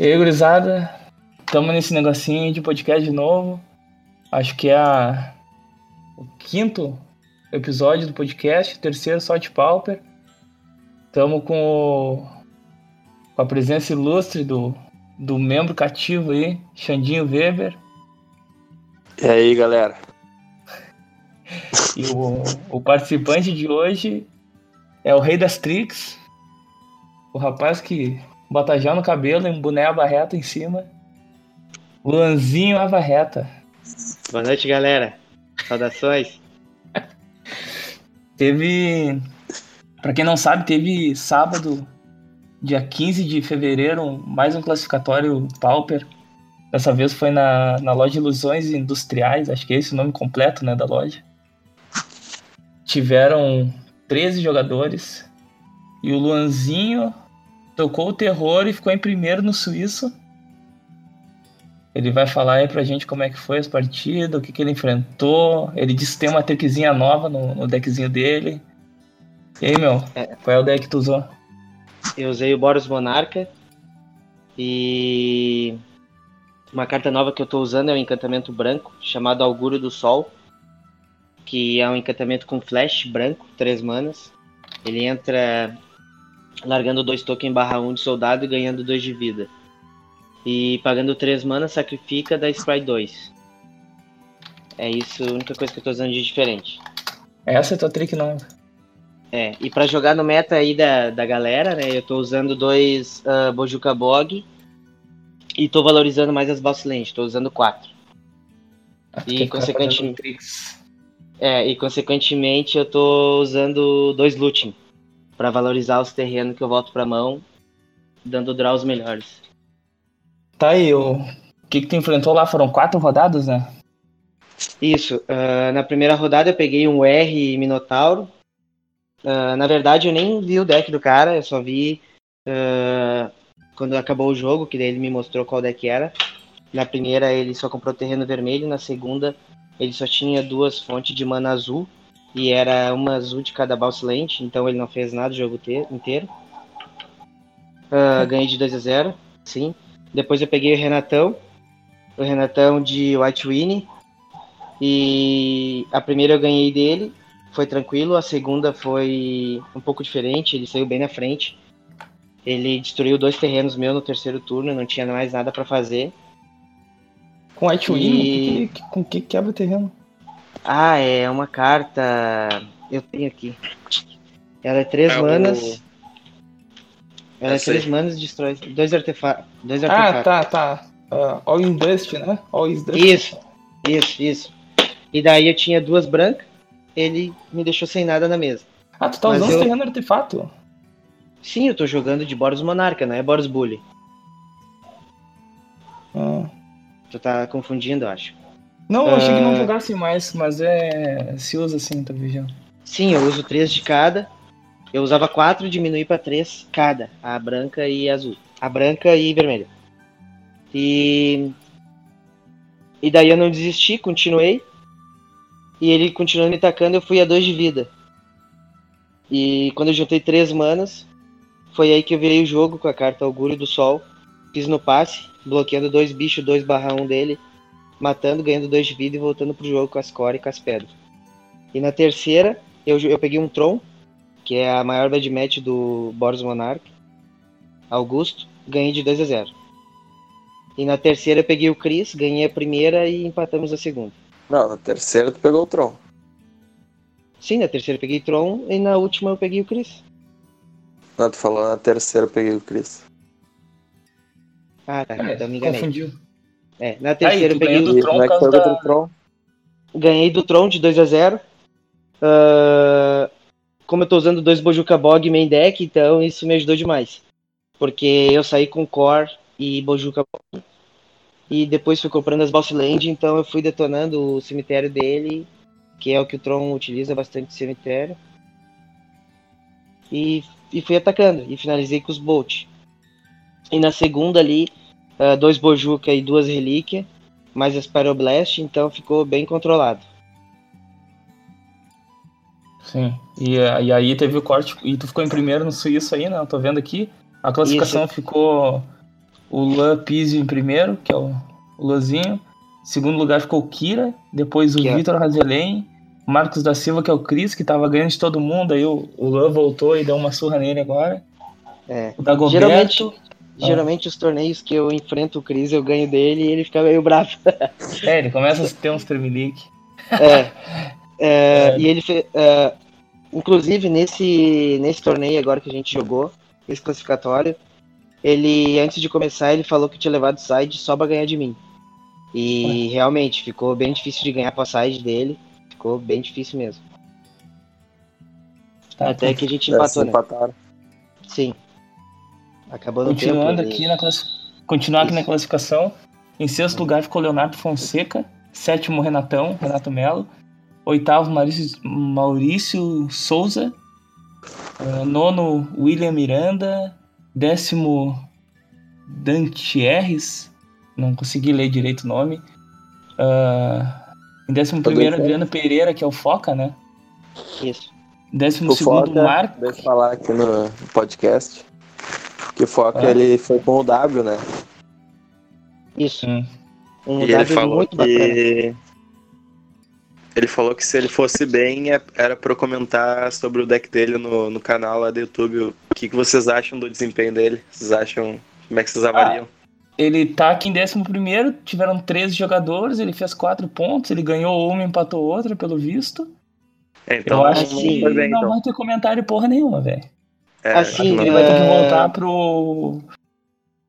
E aí, gurizada, estamos nesse negocinho de podcast de novo. Acho que é a... o quinto episódio do podcast, terceiro só de Pauper. Estamos com, o... com a presença ilustre do, do membro cativo aí, Xandinho Weber. E aí, galera? E o, o participante de hoje é o Rei das Tricks, o rapaz que bota gel no cabelo e um boné aba reta em cima. Luanzinho aba reta. Boa noite, galera. Saudações. teve. Pra quem não sabe, teve sábado, dia 15 de fevereiro, mais um classificatório Pauper. Dessa vez foi na, na loja Ilusões Industriais, acho que é esse o nome completo né, da loja. Tiveram 13 jogadores. E o Luanzinho tocou o terror e ficou em primeiro no Suíço. Ele vai falar aí pra gente como é que foi as partidas, o que, que ele enfrentou. Ele disse que tem uma trickzinha nova no, no deckzinho dele. E aí, meu, é. qual é o deck que tu usou? Eu usei o Boros Monarca. E uma carta nova que eu tô usando é o encantamento branco, chamado Augúrio do Sol. Que é um encantamento com flash branco, 3 manas. Ele entra largando dois tokens barra 1 um de soldado e ganhando 2 de vida. E pagando 3 mana, sacrifica da Spry 2. É isso, a única coisa que eu tô usando de diferente. Essa é a tua trick nova. É, e para jogar no meta aí da, da galera, né, eu tô usando dois uh, Bojuka Bog e tô valorizando mais as Boss Land, tô usando quatro. Ah, e consequentemente... É, e consequentemente eu tô usando dois Looting para valorizar os terrenos que eu volto pra mão, dando draws melhores. Tá aí, o que, que tu enfrentou lá? Foram quatro rodadas, né? Isso. Uh, na primeira rodada eu peguei um R Minotauro. Uh, na verdade, eu nem vi o deck do cara, eu só vi uh, quando acabou o jogo, que daí ele me mostrou qual deck era. Na primeira ele só comprou terreno vermelho, na segunda ele só tinha duas fontes de mana azul e era uma azul de cada boss lente, então ele não fez nada o jogo inteiro. Uh, ganhei de 2 a 0, sim. Depois eu peguei o Renatão, o Renatão de White Winnie. E a primeira eu ganhei dele, foi tranquilo. A segunda foi um pouco diferente, ele saiu bem na frente. Ele destruiu dois terrenos meus no terceiro turno, não tinha mais nada para fazer. Com White Winnie? E... Com que quebra o terreno? Ah, é uma carta. Eu tenho aqui. Ela é três é manas. O... Ela é três manas e destrói dois, artefa dois ah, artefatos. Ah, tá, tá. Uh, all in Dust, né? All in Dust. Isso, isso, isso. E daí eu tinha duas brancas, ele me deixou sem nada na mesa. Ah, tu tá Mas usando eu... terreno artefato? Sim, eu tô jogando de Boros Monarca, não é Boros Bully. Ah. Tu tá confundindo, acho. Não, eu achei que não ah. jogasse mais, mas é. Se usa assim, tá vendo? Sim, eu uso três de cada. Eu usava quatro, diminui para três cada. A branca e azul. A branca e vermelha. E. E daí eu não desisti, continuei. E ele continuando me atacando, eu fui a dois de vida. E quando eu juntei três manas, foi aí que eu virei o jogo com a carta Augúrio do Sol. Fiz no passe, bloqueando dois bichos 2 barra 1 dele matando, ganhando dois de vida e voltando pro jogo com as core e com as pedras. E na terceira, eu, eu peguei um Tron, que é a maior bad match do Boros Monarch, Augusto, ganhei de 2 a 0. E na terceira eu peguei o Chris, ganhei a primeira e empatamos a segunda. Não, na terceira tu pegou o Tron. Sim, na terceira eu peguei Tron e na última eu peguei o Chris. Não, tu falou na terceira eu peguei o Chris. Ah, tá, é, então me enganei. Confundiu. É, na terceira Aí, eu peguei do Tron, da... Tron. Ganhei do Tron de 2 a 0 uh, ah, Como eu tô usando dois Bojuka Bog main deck, então isso me ajudou demais. Porque eu saí com Core e Bojuka Bog. E depois fui comprando as Boss Land, então eu fui detonando o cemitério dele, que é o que o Tron utiliza bastante cemitério. E, e fui atacando, e finalizei com os Bolt. E na segunda ali, uh, dois Bojuka e duas Relíquia, mais a Spyroblast, então ficou bem controlado. Sim, e, e aí teve o corte, e tu ficou em primeiro no Suíço aí, né? Eu tô vendo aqui. A classificação Isso. ficou o Lan Pizzi em primeiro, que é o, o Lozinho. Segundo lugar ficou o Kira, depois o Que é- Vitor Razelen, Marcos da Silva, que é o Cris, que tava ganhando de todo mundo, aí o, o Lan voltou e deu uma surra nele agora. É. O Dagoberto, Geralmente, geralmente os torneios que eu enfrento o Cris, eu ganho dele e ele fica meio bravo. é, ele começa a ter uns tremelique. É. É, E ele fez. é, inclusive, nesse, nesse torneio agora que a gente jogou, esse classificatório, ele, antes de começar, ele falou que tinha levado side só pra ganhar de mim. E realmente, ficou bem difícil de ganhar pra side dele. Ficou bem difícil mesmo. Tá, Até que a gente É, empatou, né? empataram. Sim. Acabou Continuando ele- aqui na classi- continuar aqui na classificação. Em sexto lugar ficou Leonardo Fonseca. Sétimo, Renatão, Renato Melo. Oitavo, Maurício, Maurício Souza. Ah, nono, William Miranda. Décimo, Dantierres. Não consegui ler direito o nome. Ah, em décimo primeiro. Adriano Pereira, que é o Foca, né? Isso. Décimo O segundo, Foca, Marco. deixa eu falar aqui no podcast, que o Foca, Ah. ele foi com o W, né? Isso. Hum. Um e ele falou muito bacana. que... Ele falou que se ele fosse bem, é- era pra eu comentar sobre o deck dele no, no canal lá do YouTube. O que, que vocês acham do desempenho dele? Vocês acham... Como é que vocês avaliam? Ele tá aqui em 11, tiveram 13 jogadores, ele fez 4 pontos, ele ganhou uma, empatou outra, pelo visto. É, então, Eu acho que foi bem, não então. vai ter comentário porra nenhuma, velho. É, assim, Ele vai ter que É. voltar pro.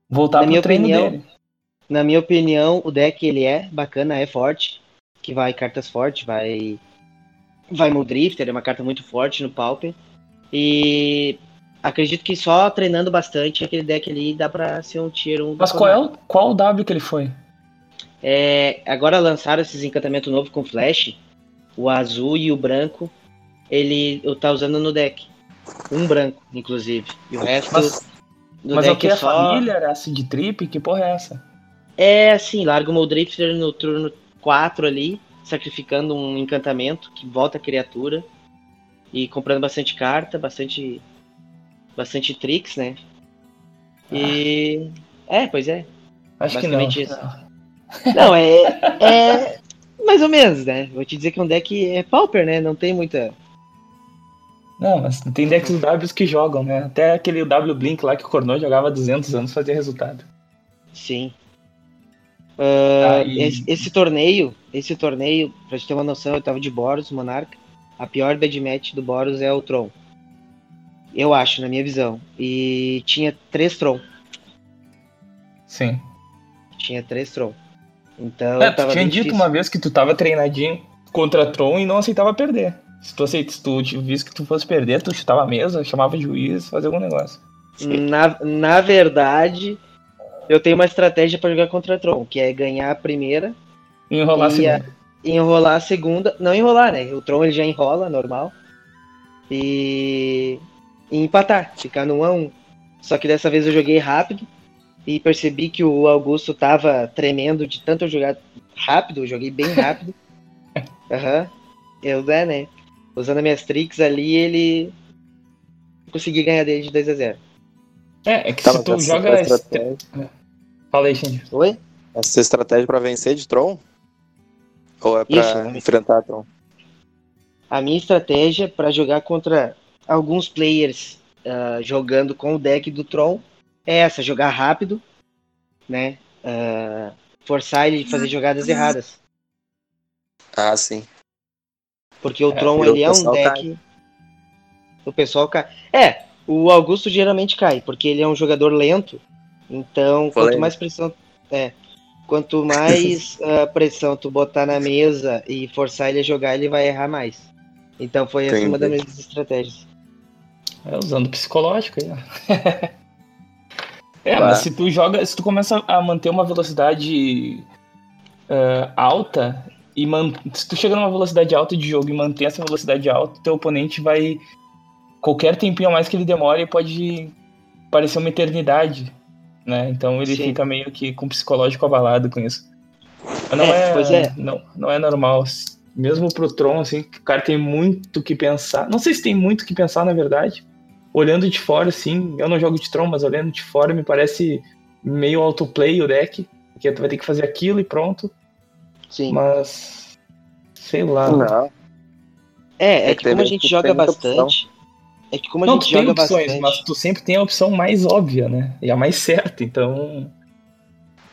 Voltar Na pro minha treino opinião, dele. Na minha opinião, o deck ele é bacana, é forte, que vai cartas fortes, vai vai Muldrifter, é uma carta muito forte no Pauper. E acredito que só treinando bastante aquele deck ali dá pra ser um tier 1 do Mas qual é o, qual o W que ele foi? É, agora lançaram esses encantamentos novos com flash, o azul e o branco, ele eu tá usando no deck. Um branco, inclusive. E o resto Mas, do mas é o deck que? é É só. família? Era acid trip? Que porra é essa? É assim, larga o Muldrifter no turno 4 ali, sacrificando um encantamento que volta a criatura. E comprando bastante carta, bastante. Bastante tricks, né? E. É, pois é. Acho que não. Isso. Não, é. É. Mais ou menos, né? Vou te dizer que um deck é Pauper, né? Não tem muita. Não, mas tem decks Ws que jogam, né? Até aquele W Blink lá que o Cornô jogava há 200 anos fazia resultado. Sim. Ah, Ah, e- esse, esse torneio, esse torneio, pra gente ter uma noção, eu tava de Boros, Monarca. A pior bad match do Boros é o Tron. Eu acho, na minha visão. E tinha três Tron. Sim. Tinha três Tron. Então, É, tu tinha dito difícil. uma vez que tu tava treinadinho contra Tron e não aceitava perder. Se tu, aceita, se tu visse que tu fosse perder, tu chutava a mesa, chamava o juiz, fazia algum negócio. Na, na verdade, eu tenho uma estratégia pra jogar contra Tron, que é ganhar a primeira enrolar a a- segunda. enrolar a segunda. Não enrolar, né? O Tron ele já enrola, normal. E, e empatar, ficar no 1 a 1 Só que dessa vez eu joguei rápido e percebi que o Augusto tava tremendo de tanto eu jogar rápido, eu joguei bem rápido. Aham. Eu, né, né? Usando as minhas tricks ali, ele. Consegui ganhar dele de 2 a 0 É, é que Tá, se tu joga. a estratégia, Fala aí, Shinji. Oi? essa estratégia pra vencer de Tron? Ou é pra Isso. enfrentar Tron? A minha estratégia para jogar contra alguns players ah, jogando com o deck do Tron é essa: jogar rápido, né? Ah, forçar ele a fazer jogadas erradas. Ah, sim. Porque o É, Tron o ele é um deck. O pessoal cai. É, o Augusto geralmente cai, porque ele é um jogador lento. Então, quanto Polêmico. mais pressão. É. Quanto mais ah, pressão tu botar na mesa e forçar ele a jogar, ele vai errar mais. Então foi essa uma das Entendi. minhas estratégias. É, usando psicológico aí, ó. é, mas se tu joga, se tu começa a manter uma velocidade eh, alta e man... se tu chega numa velocidade alta de jogo e manter essa velocidade alta, teu oponente vai qualquer tempinho a mais que ele demore pode parecer uma eternidade, né? Então ele Sim. fica meio que com o psicológico abalado com isso. Mas não É, é, é. Não, não é normal. Mesmo pro Tron, assim, o cara tem muito que pensar. Não sei se tem muito que pensar, na verdade olhando de fora, assim, eu não jogo de Tron, mas olhando de fora me parece meio autoplay o deck, porque tu vai ter que fazer aquilo e pronto. Sim. Mas. Sei lá. Não. É, é É que que como a tem- gente joga bastante. É que como a Não, gente tu tem joga opções, bastante. mas tu sempre tem a opção mais óbvia, né? E a mais certa, então.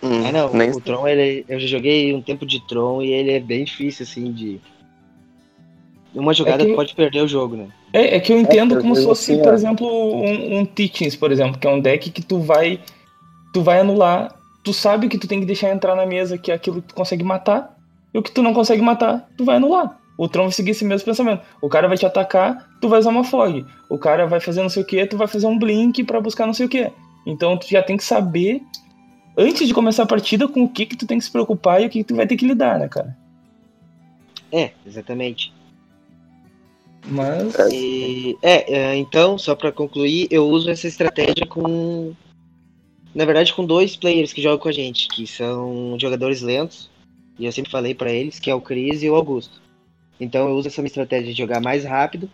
Hum, É, não, nem o Tron, ele, eu já joguei um tempo de Tron e ele é bem difícil, assim, de. Uma jogada que- tu pode perder o jogo, né? É, é que eu entendo eu como se fosse, assim, por ó. exemplo, um, um Teachings, por exemplo, que é um deck que tu vai. Tu vai anular. Tu sabe que tu tem que deixar entrar na mesa, que é aquilo que tu consegue matar. E o que tu não consegue matar, tu vai anular. O Tron vai seguir esse mesmo pensamento. O cara vai te atacar, tu vai usar uma fog. O cara vai fazer não sei o que, tu vai fazer um blink pra buscar não sei o que. Então tu já tem que saber, antes de começar a partida, com o que que tu tem que se preocupar e o que, que tu vai ter que lidar, né, cara? É, exatamente. Mas. E, é, é, então, só pra concluir, eu uso essa estratégia com. Na verdade, com dois players que jogam com a gente, que são jogadores lentos, e eu sempre falei pra eles, que é o Cris e o Augusto. Então eu uso essa minha estratégia de jogar mais rápido,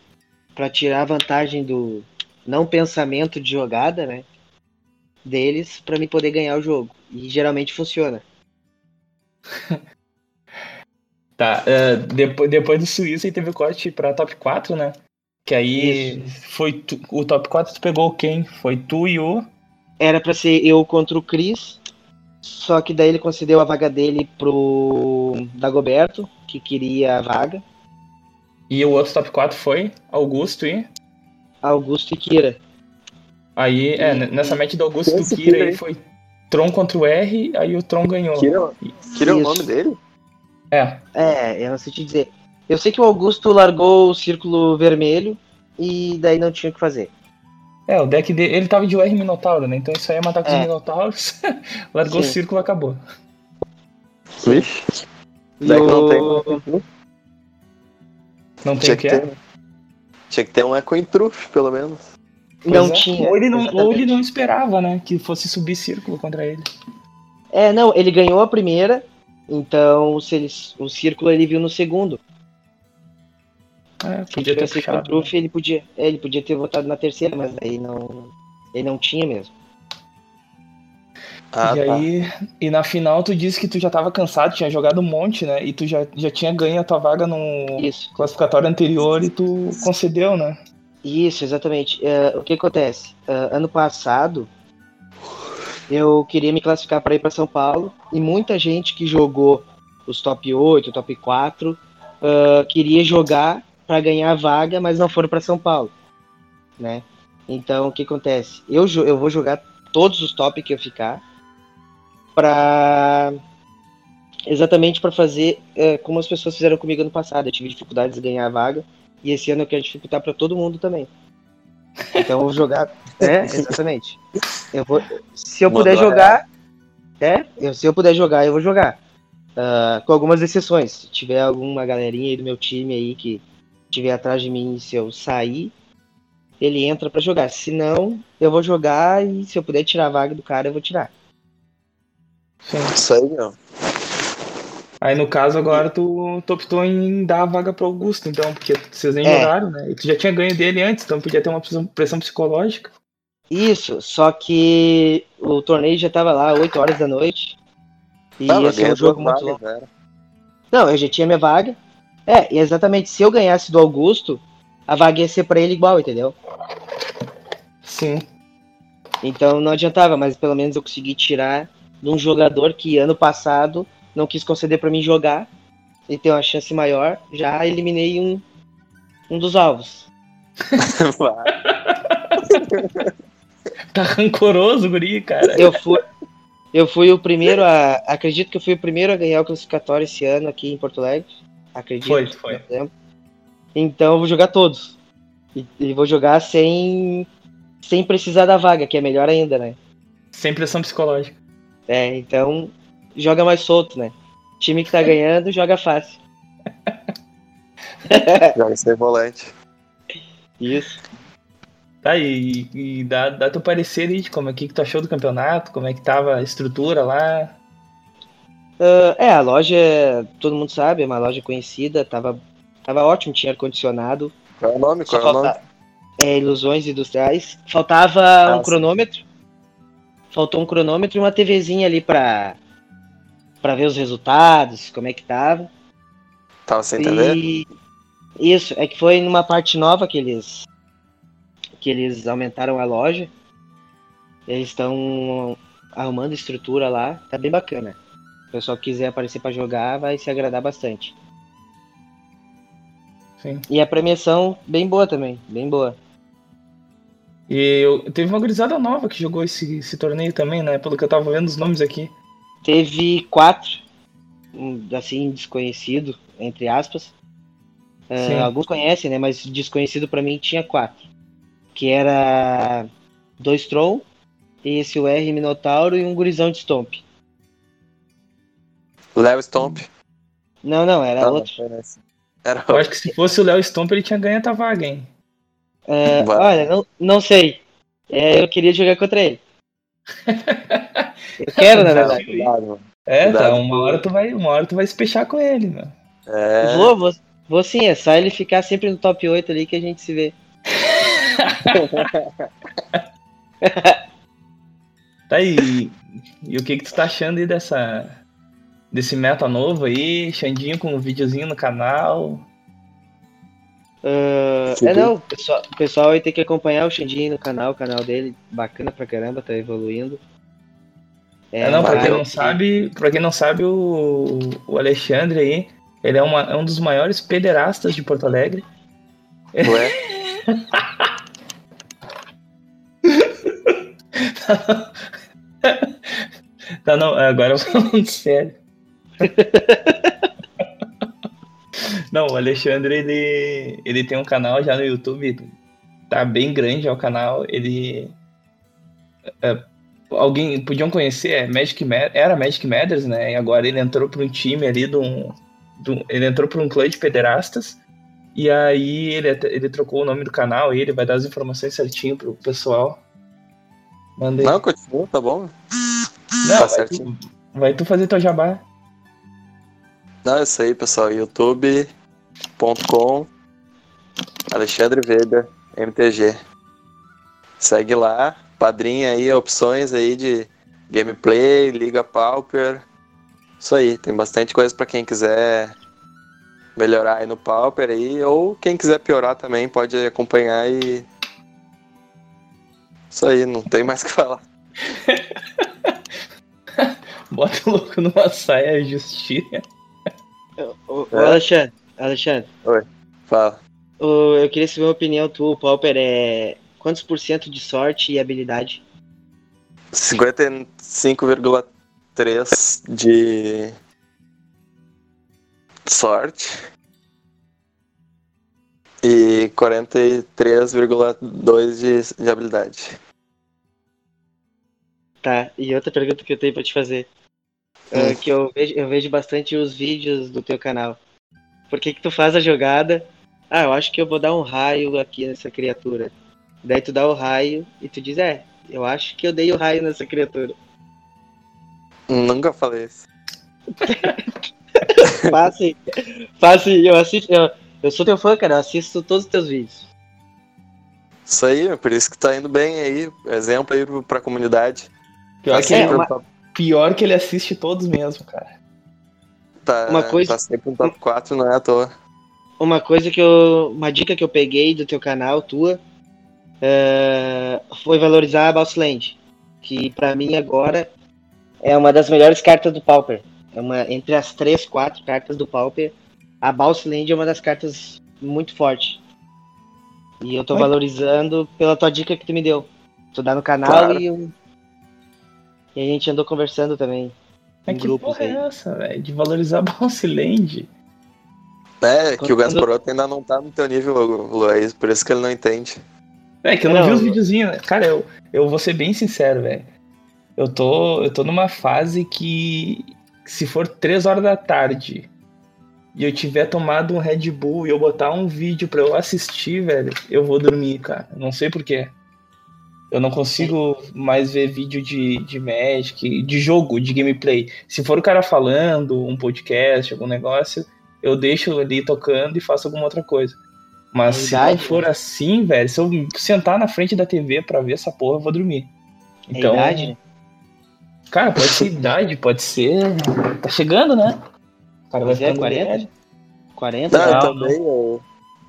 pra tirar a vantagem do não pensamento de jogada, né? Deles, pra mim poder ganhar o jogo. E geralmente funciona. Tá, é, depois, depois do Suíça aí teve o corte pra top 4, né? Que aí foi tu- o top 4 tu pegou quem? Foi tu e o. Era pra ser eu contra o Cris, só que daí ele concedeu a vaga dele pro Dagoberto, que queria a vaga, E o outro top 4 foi Augusto e. Augusto e Kira. Aí, é, E- n- nessa match do Augusto e Kira Kira aí foi Tron contra o R, aí o Tron ganhou. Kira, Kira é o nome dele? É, É, eu não sei te dizer. Eu sei que o Augusto largou o círculo vermelho e daí não tinha o que fazer. É, o deck dele. Ele tava de UR Minotauro, né? Então isso aí é matar com os É. Minotauros. Largou o Sim. círculo acabou. Vixe. E Daí que não o- tem. Não tem o que é? ter. Tinha que ter um Echo em Trufe, pelo menos. Não é. tinha. Ou ele não, ou ele não esperava, né? Que fosse subir círculo contra ele. É, não, ele ganhou a primeira, então se ele, o círculo ele viu no segundo. É, Se podia ter puxado. trufe, ele podia, é, ele podia ter votado na terceira, mas aí não, ele não tinha mesmo. Ah, e tá. aí, e na final tu disse que tu já tava cansado, tinha jogado um monte, né? E tu já, já tinha ganho a tua vaga no Isso. classificatório anterior e tu concedeu, né? Isso, exatamente. É, o que acontece? É, ano passado, eu queria me classificar para ir para São Paulo e muita gente que jogou os top 8, top 4, é, queria jogar para ganhar a vaga, mas não foram para São Paulo, né? Então, o que acontece? Eu, eu vou jogar todos os top que eu ficar para exatamente para fazer é, como as pessoas fizeram comigo ano passado. Eu tive dificuldades de ganhar a vaga e esse ano eu quero dificultar para todo mundo também. Então eu vou jogar. É, exatamente. Eu vou, se eu puder jogar. É, eu- se eu puder jogar, eu vou jogar. Ah, com algumas exceções. Se tiver alguma galerinha aí do meu time aí que tiver atrás de mim e se eu sair, ele entra pra jogar. Se não, eu vou jogar e se eu puder tirar a vaga do cara, eu vou tirar. Sim. Isso aí, meu. Aí no caso agora tu, tu optou em dar a vaga pro Augusto, então, porque vocês nem É. jogaram, né? E tu já tinha ganho dele antes, então podia ter uma pressão, psicológica. Isso, só que o torneio já tava lá 8 horas da noite. E Tava ia ser um jogo muito longo. vagas, era. Não, eu já tinha minha vaga. É, e exatamente, se eu ganhasse do Augusto, a vaga ia ser pra ele igual, entendeu? Sim. Então não adiantava, mas pelo menos eu consegui tirar de um jogador que ano passado não quis conceder pra mim jogar e ter uma chance maior. Já eliminei um, um dos alvos. Tá rancoroso, guri, cara. Eu fui, eu fui o primeiro a. Acredito que eu fui o primeiro a ganhar o classificatório esse ano aqui em Porto Alegre. Acredito. Foi, foi. Então eu vou jogar todos. E, e vou jogar sem, sem precisar da vaga, que é melhor ainda, né? Sem pressão psicológica. É, então joga mais solto, né? Time que tá ganhando joga fácil. Joga sem volante. Isso. Tá, e, e dá, dá teu parecer aí de como é que, que tu achou do campeonato, como é que tava a estrutura lá. Ah, é, a loja, todo mundo sabe, é uma loja conhecida, tava, tava ótimo, tinha ar-condicionado. Qual é o nome? Qual é o nome? falta- é, ilusões industriais. Faltava Ah, um cronômetro. faltou um cronômetro e uma TVzinha ali pra, pra ver os resultados, como é que tava. Tava sem? E isso, é que foi numa parte nova que eles que eles aumentaram a loja. Eles estão arrumando estrutura lá, tá bem bacana. Pessoal quiser aparecer pra jogar, vai se agradar bastante. Sim. E a premiação bem boa também, bem boa. E eu, teve uma gurizada nova que jogou esse, esse torneio também, né? Pelo que eu tava vendo os nomes aqui. Teve quatro, assim, desconhecido, entre aspas. Sim. alguns conhecem, né? Mas desconhecido pra mim tinha quatro. Que era dois Tron, esse o R Minotauro e um gurizão de Stomp. Léo Stomp. Não, não, era Tá, outro. Era Eu acho que se fosse o Léo Stomp, ele tinha ganho a vaga, hein? É, olha, não, não sei. É, eu queria jogar contra ele. Eu quero, na verdade. Cuidado, mano. É, tá. Cuidado. Uma hora tu vai, uma hora tu vai se fechar com ele, meu. É, Vou, vou, vou sim, é só ele ficar sempre no top 8 ali que a gente se vê. Tá aí. E o que que tu tá achando aí dessa desse meta novo aí, Xandinho com um videozinho no canal? Sim. é não, o pessoal, o pessoal vai ter que acompanhar o Xandinho no canal, o canal dele, bacana pra caramba, tá evoluindo. É, não, pra quem não sabe, para quem não sabe, o, o Alexandre aí, ele é, uma- é um dos maiores pederastas de Porto Alegre. ué. Tá, não, agora falando sério. Não, o Alexandre, ele, ele tem um canal já no YouTube, tá bem grande é o canal, ele... é, alguém, podiam conhecer, é Magic Ma- era Magic Matters, né, e agora ele entrou para um time ali, de um, de um- ele entrou para um clã de pederastas, e aí ele, ele trocou o nome do canal e ele vai dar as informações certinho pro pessoal. Manda aí. Não, continua, tá bom. Não, tá vai, certinho. tu, vai tu fazer teu jabá. Não, é isso aí, pessoal. youtube.com Alexandre Weber, MTG. Segue lá, padrinha aí, opções aí de gameplay, Liga Pauper. Isso aí, tem bastante coisa pra quem quiser melhorar aí no Pauper aí, ou quem quiser piorar também pode acompanhar e. Isso aí, não tem mais o que falar. Bota o louco numa saia justinha. Ô, É. Alexandre, Alexandre, Fala. ô, eu queria saber uma opinião tua, o Pauper é quantos por cento de sorte e habilidade? 55,3 de sorte e 43,2 de, de habilidade. Tá, e outra pergunta que eu tenho pra te fazer. Ah, que eu vejo, eu vejo bastante os vídeos do teu canal. Por que que tu faz a jogada? Ah, eu acho que eu vou dar um raio aqui nessa criatura. Daí tu dá o raio e tu diz, é, eu acho que eu dei o raio nessa criatura. Nunca falei isso. Faça aí, eu assisto. Eu, eu sou teu fã, cara, eu assisto todos os teus vídeos. Isso aí, por isso que tá indo bem aí. Exemplo aí pra comunidade. Pior, que é, uma- pior que ele assiste todos mesmo, cara. tá, uma coisa- tá sempre no top 4, não é à toa. Uma coisa que eu. Uma dica que eu peguei do teu canal, tua, é, foi valorizar a Bossland. Que pra mim agora é uma das melhores cartas do Pauper. É uma, entre as três, quatro cartas do Pauper, a Bossland é uma das cartas muito forte. E eu tô Oi? valorizando pela tua dica que tu me deu. Tu dá no canal Claro. e, eu- e a gente andou conversando também. Mas que grupos porra aí. é essa, velho? De valorizar Bounce Land? É, que o Gasparoto ainda não tá no teu nível, Luiz, por isso que ele não entende. É que eu não, Não, vi os videozinhos. né? Cara, eu, eu vou ser bem sincero, velho. Eu tô, eu tô numa fase que, se for 3 horas da tarde e eu tiver tomado um Red Bull e eu botar um vídeo pra eu assistir, velho, eu vou dormir, cara. Não sei porquê. Eu não consigo mais ver vídeo de, de Magic, de jogo, de gameplay. Se for o cara falando, um podcast, algum negócio, eu deixo ali tocando e faço alguma outra coisa. Mas se não Verdade, for assim, velho, se eu sentar na frente da TV pra ver essa porra, eu vou dormir. É Então, idade, né? Cara, pode ser idade, pode ser. Tá chegando, né? O cara vai é, ficando 40? velho. 40? Não, eu Não, também, eu,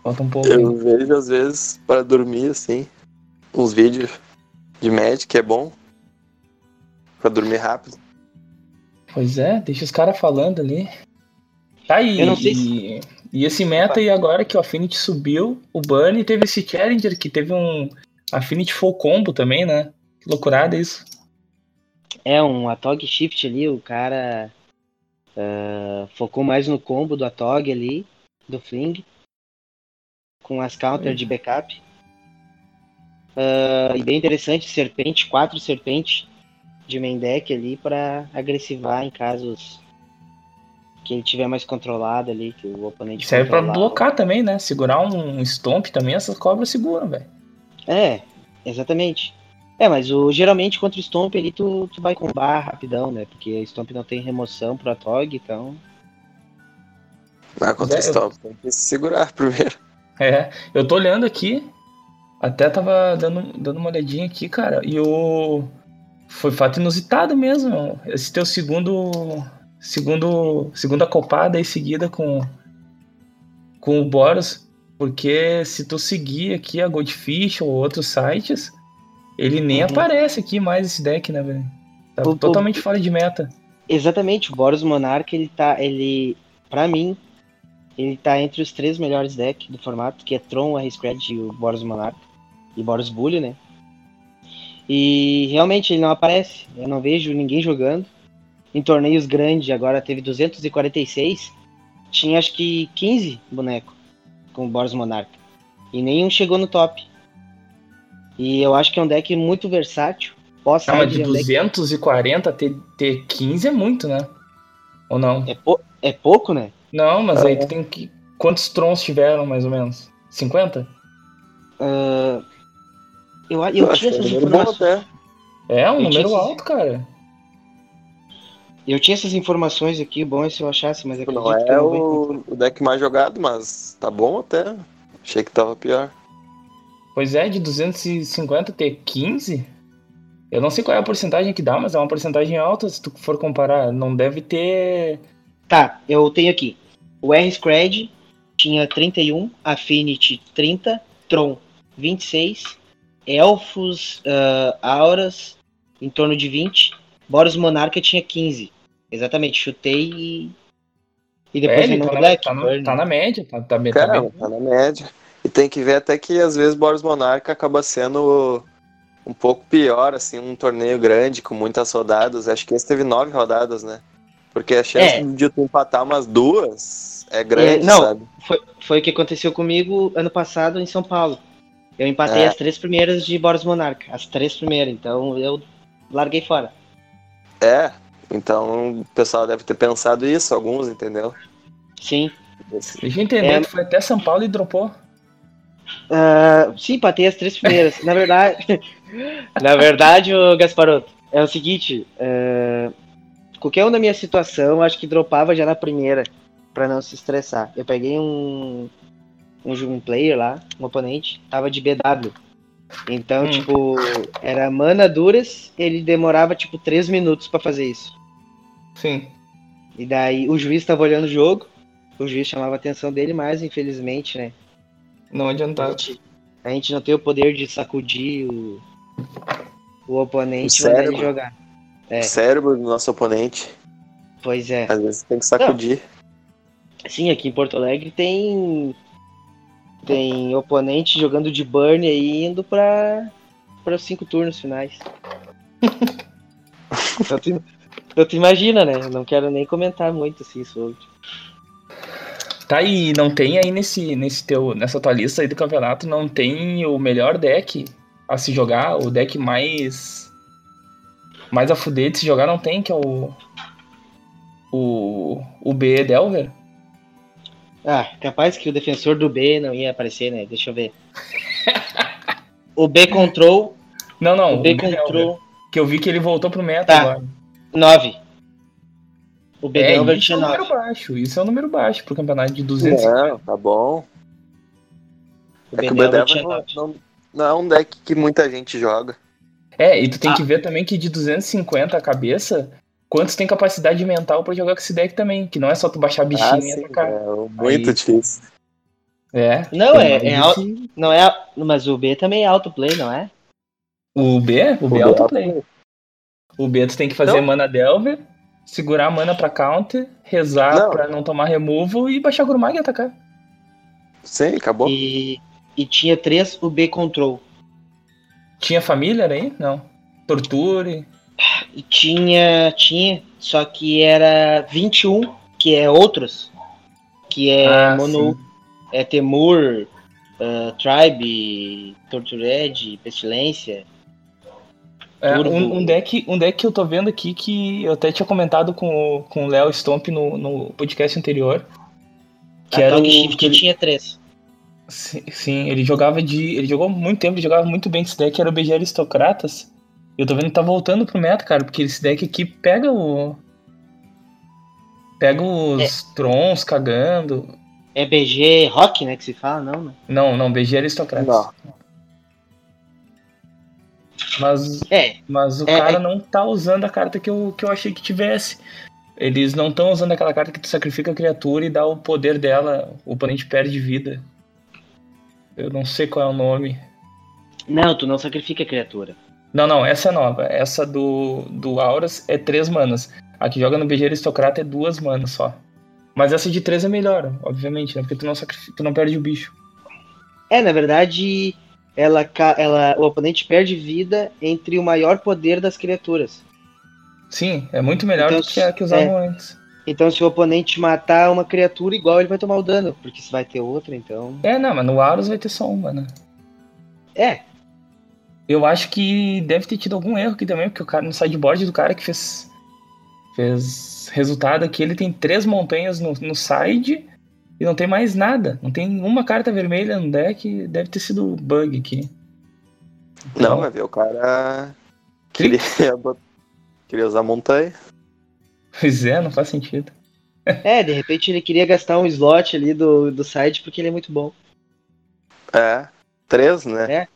Falta um pouco. eu vejo às vezes para dormir, assim, uns vídeos de Magic, é bom. Pra dormir rápido. Pois é, deixa os caras falando ali. Tá aí. Eu não sei e, e esse meta aí agora que o Affinity subiu, o Bunny teve esse Challenger que teve um Affinity Full Combo também, né? Que loucurada isso. É, um Atog Shift ali, o cara ah, focou mais no combo do Atog ali, do Fling, com as counter de backup. Ah, e bem interessante, serpente, quatro serpente de main deck ali para agressivar em casos que ele tiver mais controlado ali, que o oponente Serve pra controlar. blocar também, né? Segurar um Stomp também, essas cobras seguram, velho. É, exatamente. É, mas o, geralmente contra o Stomp ali tu, tu vai com bar rapidão, né? Porque o Stomp não tem remoção pro Atog, então. Ah, contra É, eu- stop. Tem que se segurar primeiro. É, eu tô olhando aqui, até tava dando, dando uma olhadinha aqui, cara, e o. Foi fato inusitado mesmo. Esse teu segundo. Segundo. Segunda copada aí seguida com. Com o Boros. Porque se tu seguir aqui a Goldfish ou outros sites, ele nem Uhum. aparece aqui mais esse deck, né, velho? Tá O- o- totalmente fora de meta. Exatamente, o Boros Monarch, ele tá. Ele. Pra mim, ele tá entre os três melhores decks do formato, que é Tron, o R-Scred e o Boros Monarch. E Boros Bully, né? E realmente ele não aparece. Eu não vejo ninguém jogando. Em torneios grandes, agora teve 246. Tinha acho que 15 bonecos com o Boros Monarch. E nenhum chegou no top. E eu acho que é um deck muito versátil. Posso Ah, mas de é um deck 240 ter, ter 15 é muito, né? Ou não? é, pou- é pouco, né? Não, mas aí tu tem que. Quantos trons tiveram, mais ou menos? 50? Ah, eu, eu acho tinha que é um essas informações. até. É um Eu número tinha- alto, cara. Eu tinha essas informações aqui, bom é se eu achasse, mas acredito Não que é eu não vou encontrar. o, o deck mais jogado, mas tá bom até. Achei que tava pior. Pois é, de 250 ter 15? Eu não sei qual é a porcentagem que dá, mas é uma porcentagem alta se tu for comparar. Não deve ter. Tá, eu tenho aqui. O R-Scred tinha 31, Affinity 30, Tron 26, Elfos, ah, Auras em torno de 20, Boros Monarca tinha 15. Exatamente, chutei e. E depois é, ele tá Black. tá, na, tá na média, tá, tá. Tá tá na média. E tem que ver até que às vezes Boros Monarca acaba sendo um pouco pior, assim, um torneio grande com muitas rodadas. Acho que esse teve nove rodadas, né? Porque a chance É. de tu empatar umas duas é grande, É, não. sabe? Foi, foi o que aconteceu comigo ano passado em São Paulo. Eu empatei É. as três primeiras de Boros Monarca. As três primeiras, então eu larguei fora. É. Então o pessoal deve ter pensado isso, alguns, entendeu? Sim. Deixa eu entender, É. tu foi até São Paulo e dropou. Ah, sim, empatei as três primeiras. na verdade. na verdade, o Gasparoto, é o seguinte. ah, qualquer um da minha situação, acho que dropava já na primeira. Pra não se estressar. Eu peguei um. Um, um player lá, um oponente, tava de BW. Então, Hum. tipo, era mana duras, ele demorava tipo 3 minutos pra fazer isso. Sim. E daí o juiz tava olhando o jogo, o juiz chamava a atenção dele, mas infelizmente, né? Não A adiantava. gente, a gente não tem o poder de sacudir o, o oponente e mandar ele jogar. É. O cérebro do nosso oponente. Pois é. Às vezes tem que sacudir. Sim, aqui em Porto Alegre tem. Tem oponente jogando de burn aí indo pra. para os cinco turnos finais. então, tu, então tu imagina, né? Não quero nem comentar muito assim sobre. Tá, e não tem aí nesse, nesse teu, nessa tua lista aí do campeonato, não tem o melhor deck a se jogar, o deck mais. Mais a fuder de se jogar, não tem, que é o. O. O B Delver? Ah, capaz que o defensor do B não ia aparecer, né? Deixa eu ver. O B Control. Não, não, o B Delver, Control Que eu vi que ele voltou pro meta Tá. agora. 9. O B É, Delver isso é tinha um 9. número baixo, isso é um número baixo pro campeonato de 200. Não, tá bom. O É B que o Delver Bedeva tinha não, 9. não, não é um deck que muita gente joga. É, e tu tem que ver também que de 250 a cabeça, quantos tem capacidade mental pra jogar com esse deck também. Que não é só tu baixar bichinho Ah, e atacar. é muito Aí- difícil. É. Não, é, é alto. Não é. Mas o B também é autoplay, não é? O B? O B é O autoplay. O B tu tem que fazer Não. mana delver, segurar a mana pra counter, rezar Não. pra não tomar removal e baixar Gurmag e atacar. Sim, acabou. E, e tinha três o B control. Tinha família aí? Não. Torture. Tinha. Tinha. Só que era 21, que é outros. Que é Ah, mono. sim. É Temur, ah, Tribe, Tortured, Pestilência. É, um, um deck, um deck que eu tô vendo aqui que eu até tinha comentado com o, com o Léo Stomp no, no podcast anterior. Que a era o. Talk Shift que ele- tinha três. Sim, sim, ele jogava de. Ele jogou muito tempo, ele jogava muito bem esse deck, era o BG Aristocratas. E eu tô vendo que tá voltando pro meta, cara, porque esse deck aqui pega o. Pega os Trons cagando. É BG Rock, né? Que se fala, não, né? Não, não, BG Aristocratas. Não. Mas, É, mas o É, cara é- não tá usando a carta que eu, que eu achei que tivesse. Eles não estão usando aquela carta que tu sacrifica a criatura e dá o poder dela, o oponente perde vida. Eu não sei qual é o nome. não, tu não sacrifica a criatura. Não, não, essa é nova. Essa do, do Auras é três manas. A que joga no BG Aristocrata é duas manas só. Mas essa de três é melhor, obviamente, né? Porque tu não, sacrifica, tu não perde o bicho. É, na verdade, ela, ela, o oponente perde vida entre o maior poder das criaturas. Sim, é muito melhor Então, do que a que usavam antes. Então, se o oponente matar uma criatura igual, ele vai tomar o dano, porque se vai ter outra, então. É, não, mas no Auras vai ter só uma, né? É, Eu acho que deve ter tido algum erro aqui também, porque o cara no sideboard do cara que fez, fez resultado aqui, ele tem três montanhas no, no side e não tem mais nada. Não tem uma carta vermelha no deck, deve ter sido bug aqui. Não, vai ver, o cara queria, queria usar montanha. Pois é, não faz sentido. é, de repente ele queria gastar um slot ali do, do site porque ele é muito bom. É. Três, né? É.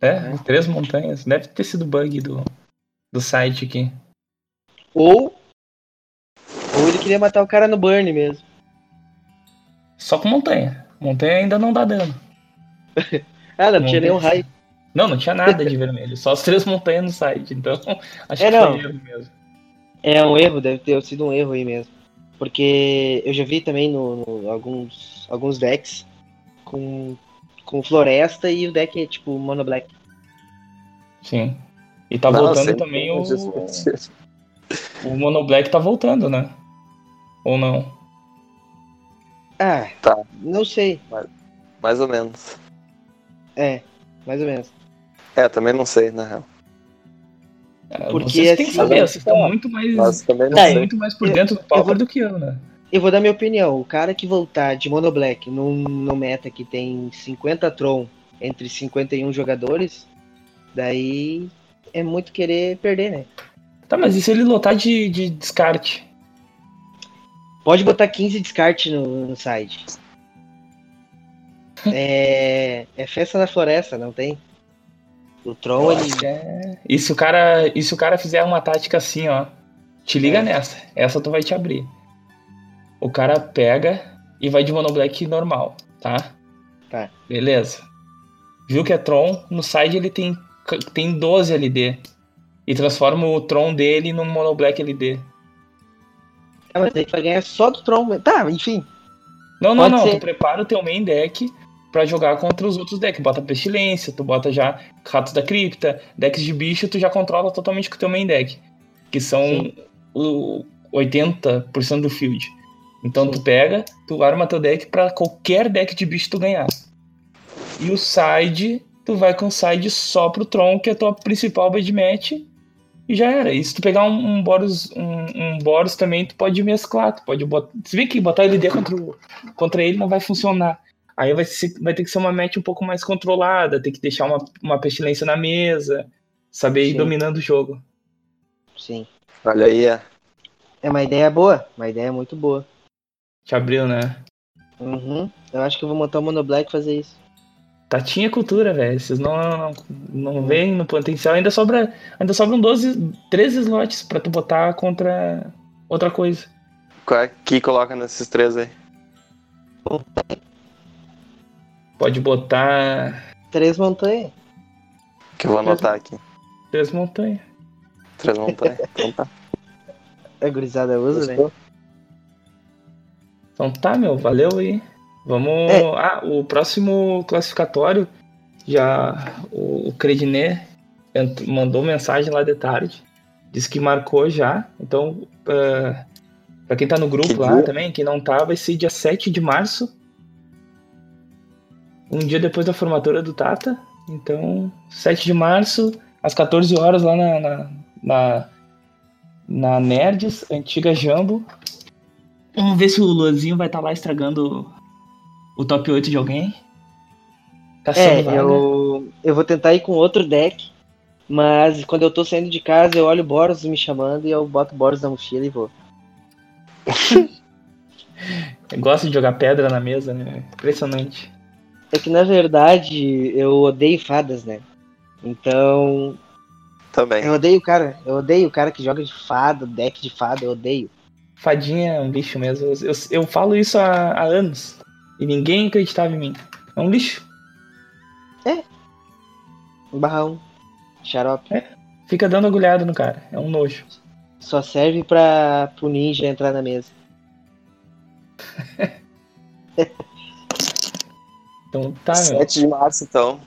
É, três montanhas. Deve ter sido bug do, do site aqui. Ou. Ou ele queria matar o cara no burn mesmo. Só com montanha. Montanha ainda não dá dano. Ah, não, Não tinha nenhum raio. Não, não tinha nada de vermelho. Só as três montanhas no site. Então, acho É, que não. foi erro mesmo. É um erro, deve ter sido um erro aí mesmo. Porque eu já vi também no, no- alguns, alguns decks com, com floresta e o deck é tipo mono black. Sim. E tá Não, voltando também o, o Mono Black tá voltando, né? Ou não? Ah, Tá. não sei. Mais ou menos. É, mais ou menos. É, também não sei, na real. É, Porque, vocês têm que assim, saber, vocês estão muito mais, Tá, muito mais por dentro do eu vou- do que eu, né? Eu vou dar minha opinião. O cara que voltar de mono black num, num meta que tem 50 Tron entre 51 jogadores, daí é muito querer perder, né? Tá, mas e se ele lotar de, de descarte? Pode botar 15 descarte no, no site. É, é festa na floresta, não tem? O Tron, ele. É... E, se o cara, e se o cara fizer uma tática assim, ó? Te liga É. nessa. Essa tu vai te abrir. O cara pega e vai de Mono Black normal, tá? Tá. Beleza. Viu que é Tron, no side ele tem, tem 12 LD. E transforma o Tron dele num Mono Black LD. Ah, mas aí tu vai ganhar só do Tron. Tá, enfim. Não, não, Pode não. ser. Tu prepara o teu main deck pra jogar contra os outros decks. Bota Pestilência, tu bota já Ratos da Cripta, decks de bicho, tu já controla totalmente com o teu main deck. Que são Sim. o 80% do field. Então Sim. tu pega, tu arma teu deck pra qualquer deck de bicho tu ganhar. E o side, tu vai com o side só pro Tron, que é a tua principal bad match. E já era. E se tu pegar um, um Boros, um, um Boros também, tu pode mesclar. Tu pode botar. Se vê que botar LD contra, o- contra ele não vai funcionar. Aí vai, ser- vai ter que ser uma match um pouco mais controlada, ter que deixar uma, uma pestilência na mesa, saber ir Sim. dominando o jogo. Sim. Olha aí, é. É uma ideia boa. Uma ideia muito boa. Te abriu, né? Uhum. Eu acho que eu vou montar o Mono Black e fazer isso. Tatinha é cultura, velho. Vocês não, não, não veem no potencial. Ainda sobra. Ainda sobram 12, 13 slots pra tu botar contra outra coisa. Qual é que coloca nesses três aí? Pode botar Três montanhas. Que eu vou anotar aqui. três montanhas. Três montanhas. Então tá. A gurizada usa, né? Então tá, meu, valeu aí. Vamos. É. Ah, o próximo classificatório, já o, o Credinê mandou mensagem lá de tarde. Disse que marcou já. Então, uh, pra quem tá no grupo Que lá dia? também, quem não tá, vai ser dia 7 de março. Um dia depois da formatura do Tata. Então, 7 de março, às 14 horas, lá na, na, na, na Nerds, antiga Jambo. Vamos ver se o Luanzinho vai estar lá estragando o top 8 de alguém. Caçando É, vaga. eu, eu vou tentar ir com outro deck, mas quando eu tô saindo de casa, eu olho o Boros me chamando e eu boto o Boros na mochila e vou. Gosta de jogar pedra na mesa, né? Impressionante. É que na verdade eu odeio fadas, né? Então, Também. eu odeio o cara, eu odeio o cara que joga de fada, deck de fada, eu odeio. Fadinha é um lixo mesmo. Eu, eu, eu falo isso há, há anos. E ninguém acreditava em mim. É um lixo. Um barrão, xarope. Fica dando agulhada no cara. É um nojo. Só serve pra pro ninja entrar na mesa. Então tá, meu. 7 de março, então.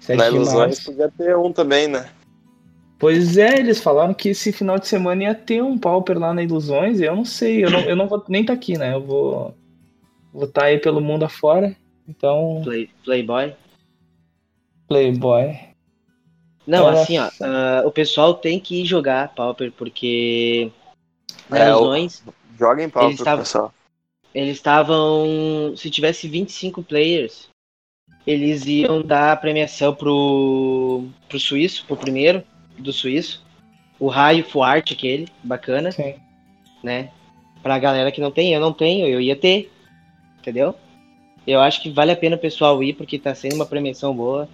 7 Na de Ilusões março. podia ter um também, né? Pois é, eles falaram que esse final de semana ia ter um Pauper lá na Ilusões. E eu não sei. Eu não, eu não vou nem tá aqui, né? Eu vou. Vou estar aí pelo mundo afora. Então, Play, Playboy. Playboy. Não, Nossa. assim, ó, ah, o pessoal tem que ir jogar Pauper, porque na É, Ilusões, Joga em pau Eles pro tavam- pessoal. Eles estavam. Se tivesse 25 players, eles iam dar a premiação pro, pro suíço, pro primeiro do suíço. O raio Fuarte, aquele, bacana, Sim. né? Pra galera que não tem, eu não tenho, eu ia ter. Entendeu? Eu acho que vale a pena o pessoal ir, porque tá sendo uma premiação boa.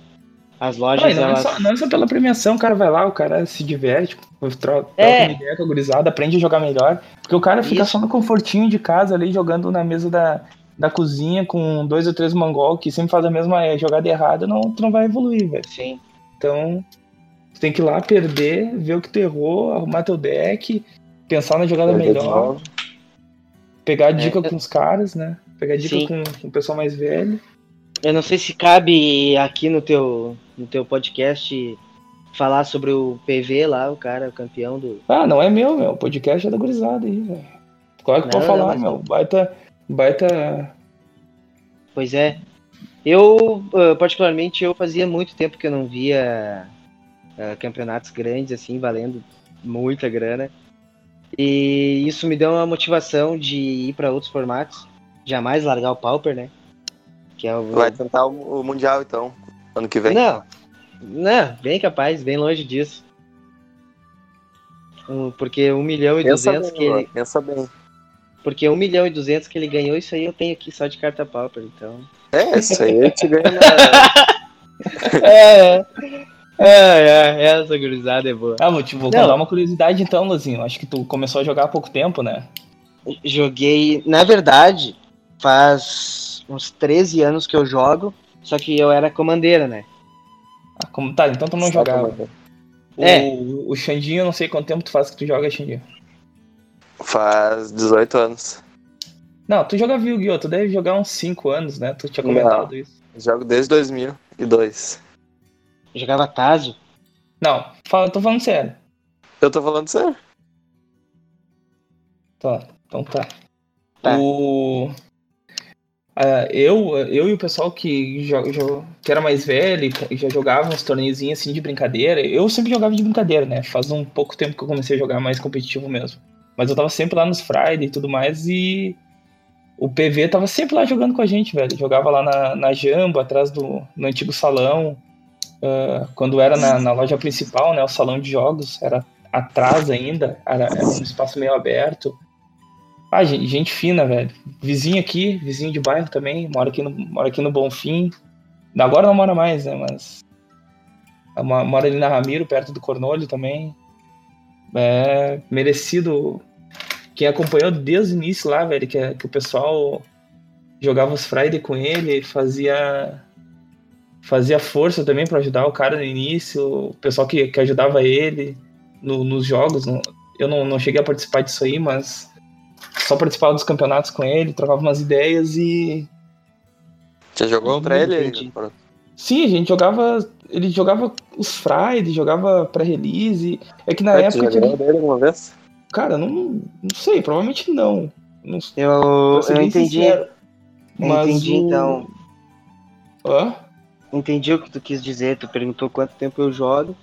As lojas, Não, não, é elas. só, não é só pela premiação, o cara vai lá, o cara se diverte, troca, troca É. uma ideia com a gurizada, aprende a jogar melhor. Porque o cara fica Isso. só no confortinho de casa ali, jogando na mesa da, da cozinha com dois ou três mongol que sempre faz a mesma eh, jogada errada, não, tu não vai evoluir, velho. Sim. Então, tu tem que ir lá perder, ver o que tu errou, arrumar teu deck, pensar na jogada melhor, pegar dica É. com os caras, né? Pegar dica com, com o pessoal mais velho. Eu não sei se cabe aqui no teu, no teu podcast falar sobre o PV lá, o cara, o campeão do. Ah, não é meu, meu. O podcast é da gurizada aí, velho. Qual é que Não, pode não, falar, mas- meu? Baita. Baita. Pois é. Eu, ah, particularmente, eu fazia muito tempo que eu não via ah, campeonatos grandes, assim, valendo muita grana. E isso me deu uma motivação de ir para outros formatos. Jamais largar o Pauper, né? Que é o. Vai tentar o Mundial, então, ano que vem. Não, não, bem capaz, bem longe disso. Porque um milhão e Pensa duzentos bem, que ele, pensa bem. porque um milhão e duzentos que ele ganhou, isso aí eu tenho aqui só de carta pauper, então. É, isso aí a gente ganha na... É, é, é, essa gurizada é boa. Ah, vou te vou Não. contar uma curiosidade então, Luzinho. Acho que tu começou a jogar há pouco tempo, né? Joguei, na verdade, faz uns 13 anos que eu jogo, só que eu era comandeira, né? Ah, como... Tá, então tu não Só jogava. como- É. O, o Xandinho, eu não sei quanto tempo tu faz que tu joga, Xandinho. Faz 18 anos. Não, tu joga Yu-Gi-Oh! Tu deve jogar uns 5 anos, né? Tu tinha Não. comentado isso. Jogo desde 2002. Eu jogava Tazo. Não, fala, tô falando sério. Eu tô falando sério. Tá, então tá. Tá. O... ah, eu, eu e o pessoal que, jo- jo- que era mais velho já jogava uns torneiozinhos assim de brincadeira. Eu sempre jogava de brincadeira, né? Faz um pouco tempo que eu comecei a jogar mais competitivo mesmo. Mas eu tava sempre lá nos Friday e tudo mais e o PV tava sempre lá jogando com a gente, velho. Jogava lá na, na Jambo, atrás do no antigo salão. Ah, quando era na, na loja principal, né? O salão de jogos era atrás ainda, era, era um espaço meio aberto. Ah, gente, gente fina, velho. Vizinho aqui, vizinho de bairro também, mora aqui no, mora aqui no Bonfim. Agora não mora mais, né? Mas. Mora ali na Ramiro, perto do Cornolho também. É merecido. Quem acompanhou desde o início lá, velho, que, que o pessoal jogava os Friday com ele, fazia fazia força também para ajudar o cara no início, o pessoal que, que ajudava ele no, nos jogos. No, eu não, não cheguei a participar disso aí, mas só participava dos campeonatos com ele, trocava umas ideias e. Você jogou contra ele? Sim, a gente jogava. Ele jogava os Friday, jogava pré-release. É que na é, época. Você jogou dele uma vez? Cara, não, não sei, provavelmente não. não eu, eu entendi. Sincero. Mas entendi, o... então. Hã? Entendi o que tu quis dizer. Tu perguntou quanto tempo eu jogo.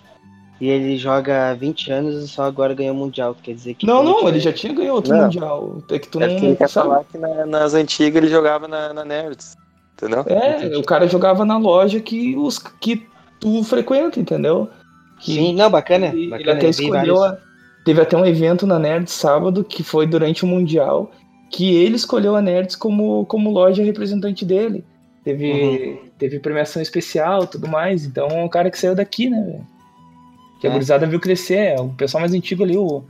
E ele joga há 20 anos e só agora ganhou o Mundial. Quer dizer que. Não, não, ele já tinha ganhado outro não. Mundial. É que tu é não. ele quer falar que na, nas antigas ele jogava na, na Nerds. Entendeu? É, Entendi. o cara jogava na loja que, os, que tu frequenta, entendeu? Que Sim, não, bacana. Ele, bacana, ele até escolheu. A, teve até um evento na Nerds sábado que foi durante o Mundial que ele escolheu a Nerds como, como loja representante dele. Teve, uhum. teve premiação especial tudo mais. Então é um cara que saiu daqui, né, velho? Que a gurizada viu crescer. É o pessoal mais antigo ali, o,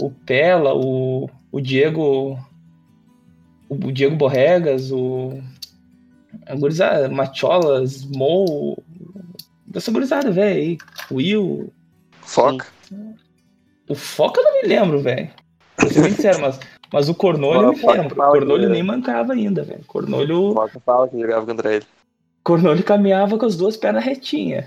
o Pela, o, o Diego. O, o Diego Borregas, o. A gurizada, Macholas, Mo. Dessa gurizada, velho. Will. Foca. O Foca eu não me lembro, velho. Vou ser bem sincero, mas mas o Cornolho eu me lembro. O Cornolho nem mancava ainda, velho. Cornolho. Foca fala que jogava contra ele. Cornolho caminhava com as duas pernas retinhas.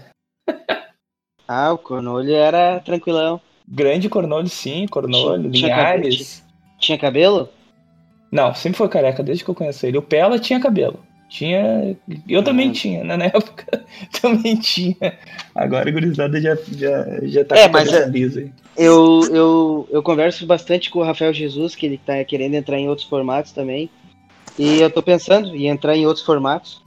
Ah, o Cornolho era tranquilão. Grande Cornolho, sim, Cornolho, tinha, Linhares. Tinha, cabelo? Não, sempre foi careca, desde que eu conheci ele. O Pela tinha cabelo. Tinha. Eu também uhum. tinha, né? Na época também tinha. Agora a gurizada já, já, já tá é, com mas aí. Eu, eu, eu converso bastante com o Rafael Jesus, que ele tá querendo entrar em outros formatos também. E eu tô pensando em entrar em outros formatos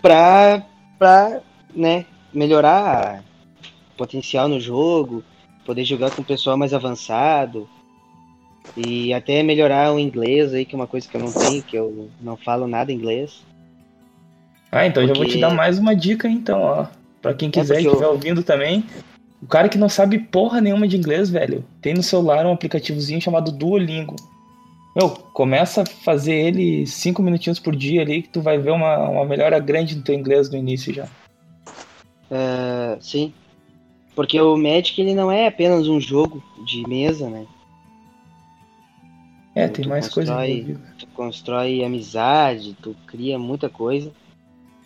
pra, pra né, melhorar potencial no jogo, poder jogar com o pessoal mais avançado. E até melhorar o inglês aí, que é uma coisa que eu não tenho, que eu não falo nada inglês. Ah, então Porque... já vou te dar mais uma dica então, ó. Pra quem é quiser é e estiver eu... ouvindo também. O cara que não sabe porra nenhuma de inglês, velho, tem no celular um aplicativozinho chamado Duolingo. Meu, começa a fazer ele cinco minutinhos por dia ali, que tu vai ver uma, uma melhora grande no teu inglês no início já. É, sim. Porque o Magic ele não é apenas um jogo de mesa, né? É, tem mais coisa. Tu constrói amizade, tu cria muita coisa.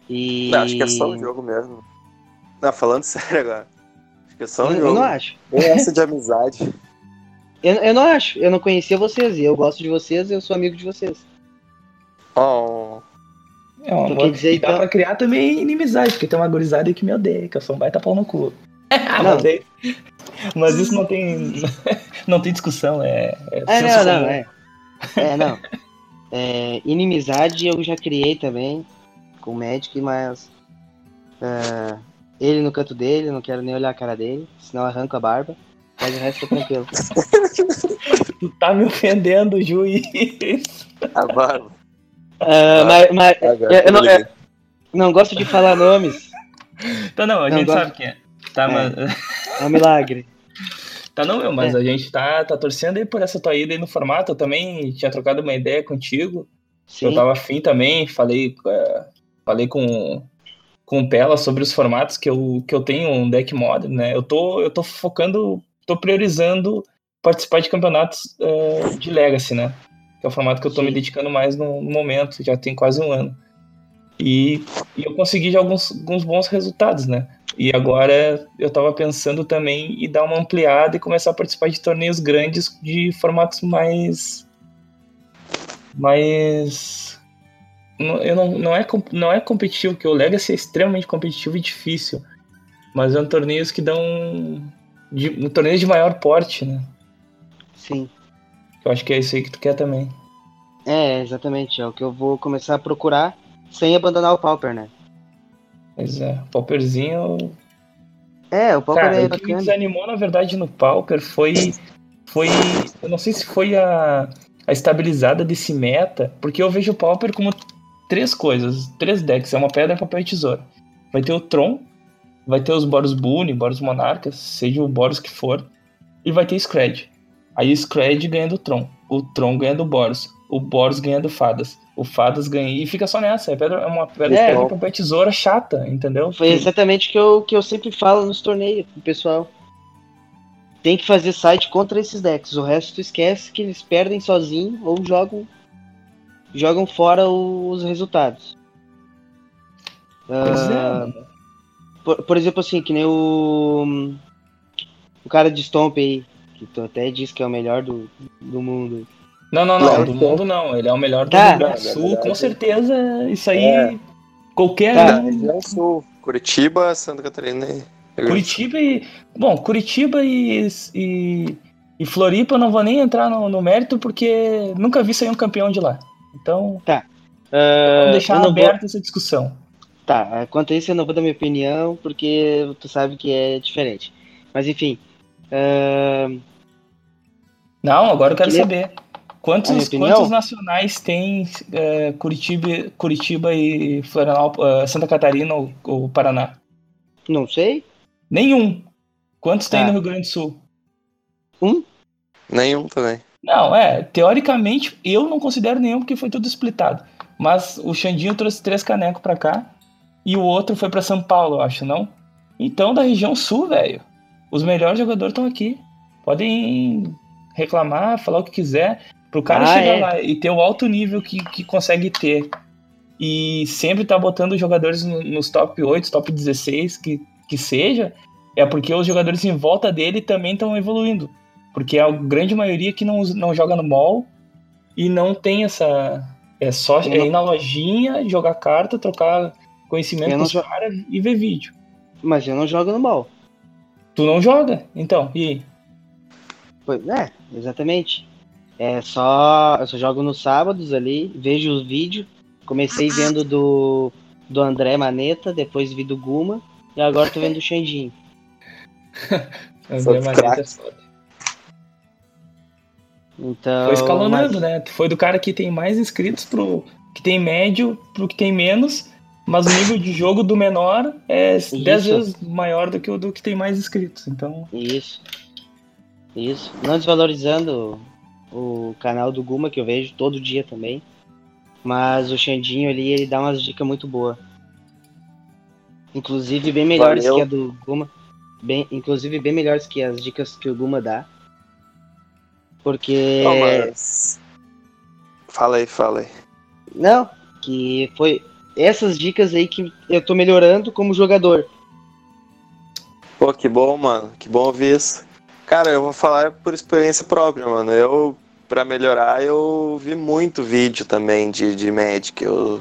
E. Não, acho que é só um jogo mesmo. Não, falando sério agora. Acho que é só um eu, jogo. Eu não acho. É essa de amizade. eu, eu não acho. Eu não conhecia vocês. E eu gosto de vocês eu sou amigo de vocês. Oh. É uma dizer, então... dá pra criar também inimizade, porque tem uma gurizada que me odeia, que eu sou um baita pau no cu. Não. Mas isso não tem. não tem discussão, é. É, é não, não, é. É, não. É, inimizade eu já criei também com o Magic, mas uh, ele no canto dele, não quero nem olhar a cara dele, senão arranco a barba. Mas o resto tá tranquilo. tu tá me ofendendo, juiz. A barba. Uh, mas, mas eu, eu, não, eu, não, gosto de falar nomes. Tá, não, a não gente gosto... sabe quem é. Tá, é, mas... é um milagre. Tá não, meu, mas é. a gente tá, tá torcendo aí por essa tua ida aí no formato. Eu também tinha trocado uma ideia contigo. Sim. Eu tava afim também, falei, uh, falei com, com o Pela sobre os formatos que eu, que eu tenho um deck mod, né? Eu tô, eu tô focando, tô priorizando participar de campeonatos uh, de Legacy, né? Que é o formato que eu tô Sim. me dedicando mais no, no, momento, já tem quase um ano. E, e eu consegui já alguns, alguns bons resultados, né? E agora eu estava pensando também em dar uma ampliada e começar a participar de torneios grandes de formatos mais. mais. Eu não, não, é, não é competitivo, porque o Legacy é extremamente competitivo e difícil. Mas são torneios que dão. De, um torneio de maior porte, né? Sim. Eu acho que é isso aí que tu quer também. É, exatamente. É o que eu vou começar a procurar sem abandonar o Pauper, né? Pois é, o Pauperzinho. É, o Pauper Cara, é o que me desanimou, na verdade, no Pauper foi. Foi. Eu não sei se foi a, a estabilizada desse meta, porque eu vejo o Pauper como três coisas, três decks. É uma pedra, papel e tesoura. Vai ter o Tron, vai ter os Boros Boone, Boros Monarcas, seja o Boros que for, e vai ter Scred. Aí o Scred ganha do Tron, o Tron ganha do Boros, o Boros ganha do Fadas, o Fadas ganha. E fica só nessa. É, pedra, é uma pedra, É. pedra, papel tesoura chata, entendeu? Foi exatamente o que eu, que eu sempre falo nos torneios pro pessoal. Tem que fazer site contra esses decks. O resto tu esquece que eles perdem sozinho ou jogam jogam fora os resultados. Mano. por, por exemplo, assim, que nem o. O cara de Stomp aí, que tu até disse que é o melhor do, do mundo. Não, não, não. Do mundo não. Ele é o melhor do Tá. Rio Grande do É Sul, com certeza. Isso aí. É. Qualquer. Tá. um- Região Sul, Curitiba, Santa Catarina e. Curitiba e. Bom, Curitiba e, e, e Floripa eu não vou nem entrar no, no mérito porque nunca vi sair um campeão de lá. Então, Ah, vamos deixar não vou- aberta essa discussão. Tá, quanto a isso eu não vou dar minha opinião, porque tu sabe que é diferente. Mas enfim. ah, Não, agora eu quero Queria- saber. Quantos, quantos nacionais tem é, Curitiba, Curitiba e Florianópolis, é, Santa Catarina ou, ou Paraná? não sei. Nenhum. Quantos tem Tá. no Rio Grande do Sul? Um? Nenhum também. Não, é, teoricamente eu não considero nenhum porque foi tudo splitado. Mas o Xandinho trouxe três canecos pra cá e o outro foi pra São Paulo, eu acho, não? Então, da região sul, velho, os melhores jogadores estão aqui. Podem reclamar, falar o que quiser. Pro cara Ah, chegar é. lá e ter o alto nível que, que consegue ter. E sempre tá botando jogadores no- nos top 8, top 16, que, que seja, é porque os jogadores em volta dele também estão evoluindo. Porque é a grande maioria que não, não joga no mall e não tem essa. É só é não- ir na lojinha, jogar carta, trocar conhecimento com os jo- caras e ver vídeo. Mas eu não jogo no mal. Tu não joga? Então, e aí? Pois é, exatamente. É só. Eu só jogo nos sábados ali, vejo os vídeos. Comecei vendo do, do André Maneta, depois vi do Guma, e agora tô vendo do Xandinho. André Maneta é foda. Então. Foi escalonando, mas- né? Foi do cara que tem mais inscritos pro que tem médio pro que tem menos, mas o nível de jogo do menor é 10 Isso. vezes maior do que o do que tem mais inscritos. Então, Isso. Isso. Não desvalorizando o, canal do Guma, que eu vejo todo dia também. Mas o Xandinho ali, ele dá umas dicas muito boas. Inclusive bem melhores Valeu. que a do Guma. Bem, inclusive bem melhores que as dicas que o Guma dá. Porque. Não, mas. Fala aí, fala aí. Não, que foi essas dicas aí que eu tô melhorando como jogador. Pô, que bom, mano. Que bom ouvir isso. Cara, eu vou falar por experiência própria, mano. Eu, pra melhorar, eu vi muito vídeo também de, de Magic. Eu,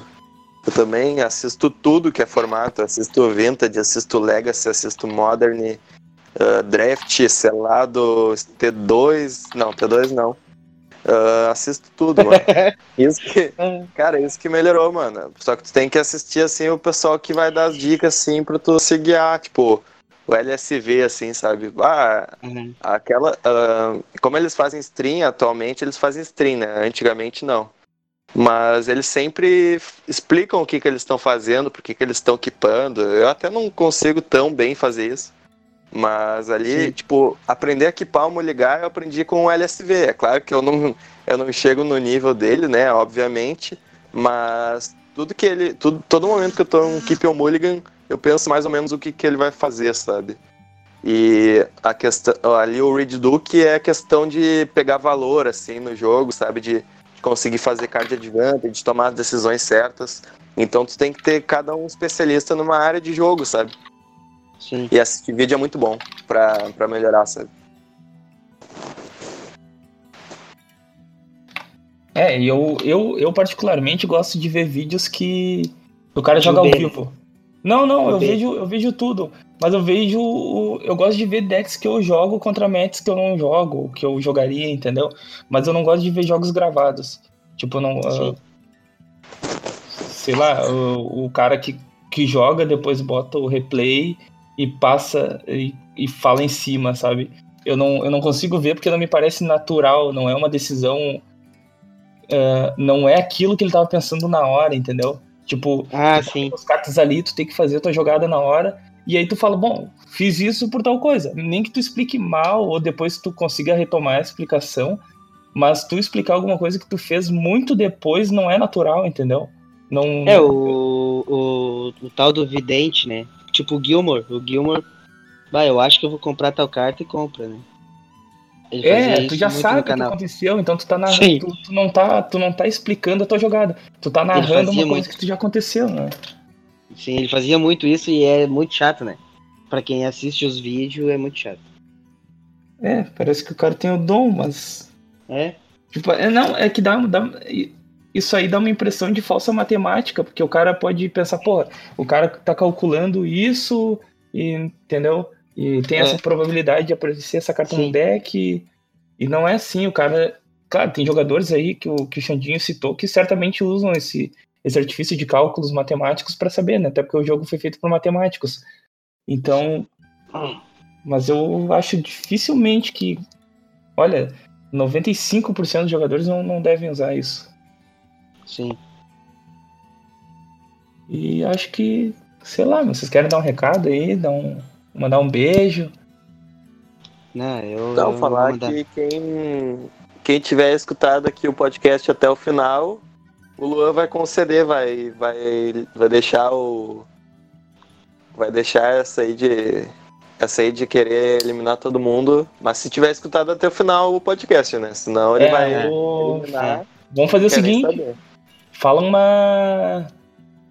eu também assisto tudo que é formato. Assisto Vintage, assisto Legacy, assisto Modern, ah, Draft, Selado, T2. Não, T2 não. Ah, assisto tudo, mano. Isso que, cara, isso que melhorou, mano. Só que tu tem que assistir, assim, o pessoal que vai dar as dicas, assim, pra tu se guiar. Tipo, o LSV, assim, sabe? Ah, Uhum. aquela. ah, como eles fazem stream atualmente, eles fazem stream, né? Antigamente não. Mas eles sempre explicam o que, que eles estão fazendo, por que, que eles estão equipando. Eu até não consigo tão bem fazer isso. Mas ali, Sim. tipo, aprender a equipar o Mulligar eu aprendi com o LSV. É claro que eu não, eu não chego no nível dele, né? Obviamente. Mas tudo que ele. Tudo, todo momento que eu tô um Keep on Mulligan, eu penso mais ou menos o que, que ele vai fazer, sabe? E a questão ali o Reed Duke é a questão de pegar valor assim no jogo, sabe, de conseguir fazer card advantage, de tomar as decisões certas. Então tu tem que ter cada um especialista numa área de jogo, sabe? Sim. E assistir vídeo é muito bom pra, pra melhorar, sabe? É, e eu, eu, eu particularmente gosto de ver vídeos que o cara joga ao vivo. Não, não, eu vejo, eu vejo tudo. Mas eu vejo. Eu gosto de ver decks que eu jogo contra mets que eu não jogo, que eu jogaria, entendeu? Mas eu não gosto de ver jogos gravados. Tipo, não. Ah, sei lá, o, o cara que, que joga, depois bota o replay e passa e, e fala em cima, sabe? Eu não, eu não consigo ver porque não me parece natural, não é uma decisão uh, não é aquilo que ele tava pensando na hora, entendeu? Tipo, ah, sim. os cartas ali, tu tem que fazer a tua jogada na hora, e aí tu fala, bom, fiz isso por tal coisa. Nem que tu explique mal, ou depois tu consiga retomar a explicação, mas tu explicar alguma coisa que tu fez muito depois não é natural, entendeu? Não, é, o, o, o tal do vidente, né? Tipo o Gilmore. O Gilmore, vai, eu acho que eu vou comprar tal carta e compra, né? É, tu já sabe o que aconteceu, então tu tá narrando, tu, tu, não tá, tu não tá explicando a tua jogada. Tu tá narrando uma coisa muito. que tu já aconteceu, né? Sim, ele fazia muito isso e é muito chato, né? Pra quem assiste os vídeos é muito chato. É, parece que o cara tem o dom, mas. É? Tipo, é, não, é que dá, dá. Isso aí dá uma impressão de falsa matemática, porque o cara pode pensar, pô, o cara tá calculando isso, e, entendeu? E tem é. essa probabilidade de aparecer essa carta Sim. no deck. E não é assim, o cara. Claro, tem jogadores aí que o, que o Xandinho citou que certamente usam esse, esse artifício de cálculos matemáticos para saber, né? Até porque o jogo foi feito por matemáticos. Então. Mas eu acho dificilmente que. Olha, 95% dos jogadores não, não devem usar isso. Sim. E acho que. Sei lá, vocês querem dar um recado aí? Dar um, mandar um beijo? Não, eu. Não, falar que quem, quem tiver escutado aqui o podcast até o final o Luan vai conceder, vai, vai, vai deixar o. Vai deixar essa aí de. Essa aí de querer eliminar todo mundo. Mas se tiver escutado até o final o podcast, né? Senão ele é, vai o... eliminar. É. Vamos fazer o seguinte. Fala uma.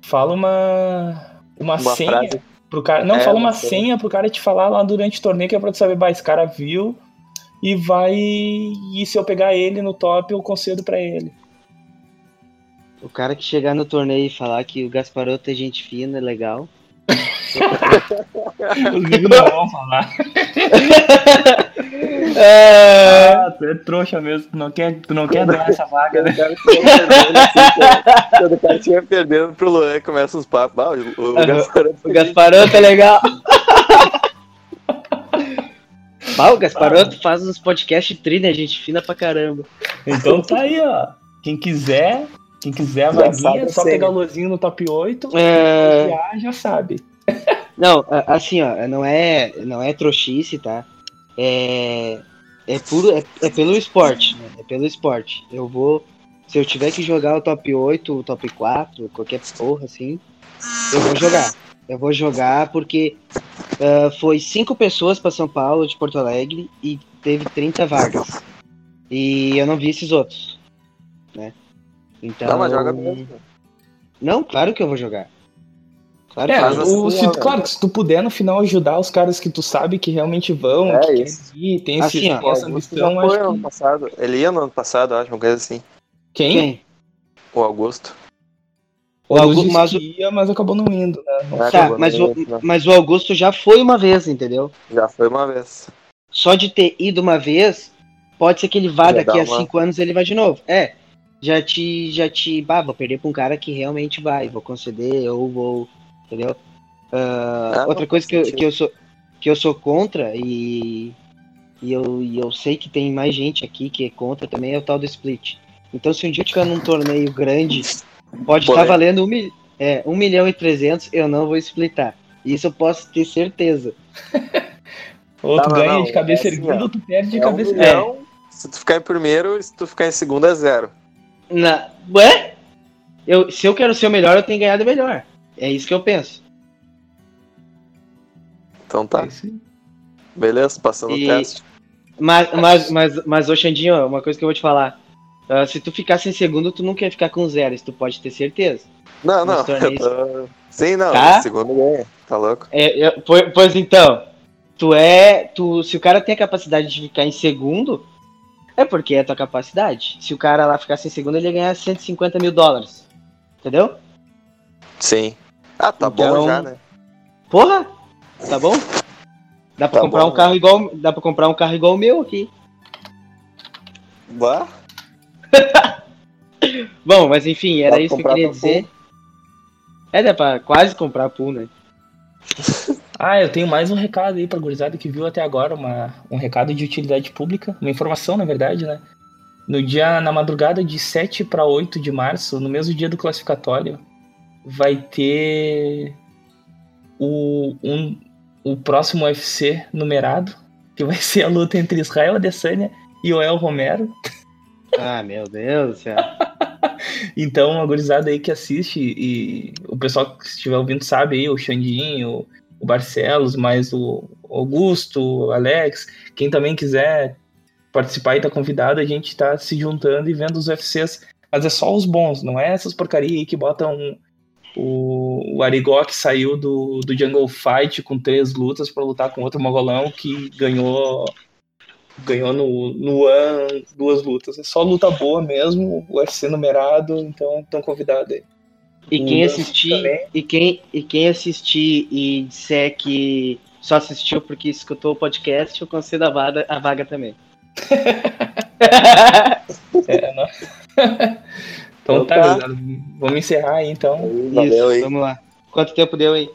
Fala uma. Uma, uma senha frase. Pro cara. Não, é, fala uma senha pro cara te falar lá durante o torneio que é pra tu saber, bah, esse cara viu e vai. E se eu pegar ele no top, eu concedo para ele. O cara que chegar no torneio e falar que o Gasparoto é gente fina, é legal. Os gringos não vão falar. é... Ah, tu é trouxa mesmo, tu não quer, tu não quer dar essa vaga, né? Quando o cara estiver perdendo pro Luan, começa os papos. Ah, o, o, Gasparoto, o Gasparoto é legal. Ah, o Gasparoto faz uns podcasts tri, né? Gente fina pra caramba. Então tá aí, ó. Quem quiser, quem quiser a vaguinha, é só pegar o Lozinho no top 8. É... Já, já sabe. Não, assim, ó, não é, não é trouxice, tá? É, é puro, é, é pelo esporte, né? É pelo esporte. Eu vou, se eu tiver que jogar o top 8, o top 4, qualquer porra assim, eu vou jogar. Eu vou jogar porque uh, foi cinco pessoas para São Paulo de Porto Alegre e teve 30 vagas. E eu não vi esses outros, né? Então. Não, mas joga mesmo. Não, claro que eu vou jogar. Claro, é, o, assim, se, claro que se tu puder no final ajudar os caras que tu sabe que realmente vão, é, que isso. querem ir, tem assim, esse, ó, essa missão. Foi ano que... passado. Ele ia no ano passado, acho, uma coisa assim. Quem? Quem? O Augusto. O Augusto mas... ia, mas acabou não indo, né? Não é, tá, mas, o, né? mas o Augusto já foi uma vez, entendeu? Já foi uma vez. Só de ter ido uma vez, pode ser que ele vá daqui a cinco anos ele vai de novo. É, já te, já te, bah, vou perder pra um cara que realmente vai, vou conceder ou vou, entendeu? Uh, ah, outra coisa que eu, que eu sou que eu sou contra e, e, eu, e eu sei que tem mais gente aqui que é contra também é o tal do split. Então se um dia eu tiver num torneio grande, pode estar tá valendo um, é, 1 milhão e 300, eu não vou splitar. Isso eu posso ter certeza. ou tu ganha não, de cabeça é erguida, assim, ou tu perde de é cabeça erguida. Um se tu ficar em primeiro, se tu ficar em segundo é zero. Na... Ué? Eu, se eu quero ser o melhor, eu tenho que ganhar do melhor. É isso que eu penso. Então tá. É Beleza, passando e... o teste. Mas, mas, mas, mas, ô Xandinho, uma coisa que eu vou te falar. Uh, se tu ficasse em segundo, tu não quer ficar com zero, isso tu pode ter certeza. Não, não. Tô... Sim, não. Tá? Segundo ganha. Tá louco? É, eu, pois, pois então, tu é. Tu, se o cara tem a capacidade de ficar em segundo, é porque é a tua capacidade. Se o cara lá ficasse em segundo, ele ia ganhar 150 mil dólares. Entendeu? Sim. Ah, tá então, bom já, né? Porra! Tá bom? Dá pra tá comprar bom, um carro né? igual. Dá pra comprar um carro igual o meu aqui. Bah. bom, mas enfim, era dá isso que eu queria dizer. Pool. É, dá pra quase comprar pool, né? Ah, eu tenho mais um recado aí pra gurizada que viu até agora, uma, um recado de utilidade pública, uma informação, na verdade, né? No dia, na madrugada de 7 para 8 de março, no mesmo dia do classificatório, vai ter o, um, o próximo UFC numerado, que vai ser a luta entre Israel Adesanya e o El Romero. Ah, meu Deus do céu. então, a gurizada aí que assiste, e o pessoal que estiver ouvindo sabe aí, o Xandinho, o Barcelos, mais o Augusto, o Alex, quem também quiser participar e tá convidado, a gente tá se juntando e vendo os UFCs, mas é só os bons, não é essas porcaria aí que botam o, o Arigó que saiu do, do Jungle Fight com três lutas para lutar com outro mogolão que ganhou ganhou no, no One duas lutas. É só luta boa mesmo, o UFC numerado, então estão convidados aí. E quem assistir e quem, e quem assistir e disser que só assistiu porque escutou o podcast, eu concedo a vaga, a vaga também. é, não... então, então tá, tá. vamos encerrar aí então. Valeu, Isso, aí. vamos lá. Quanto tempo deu aí?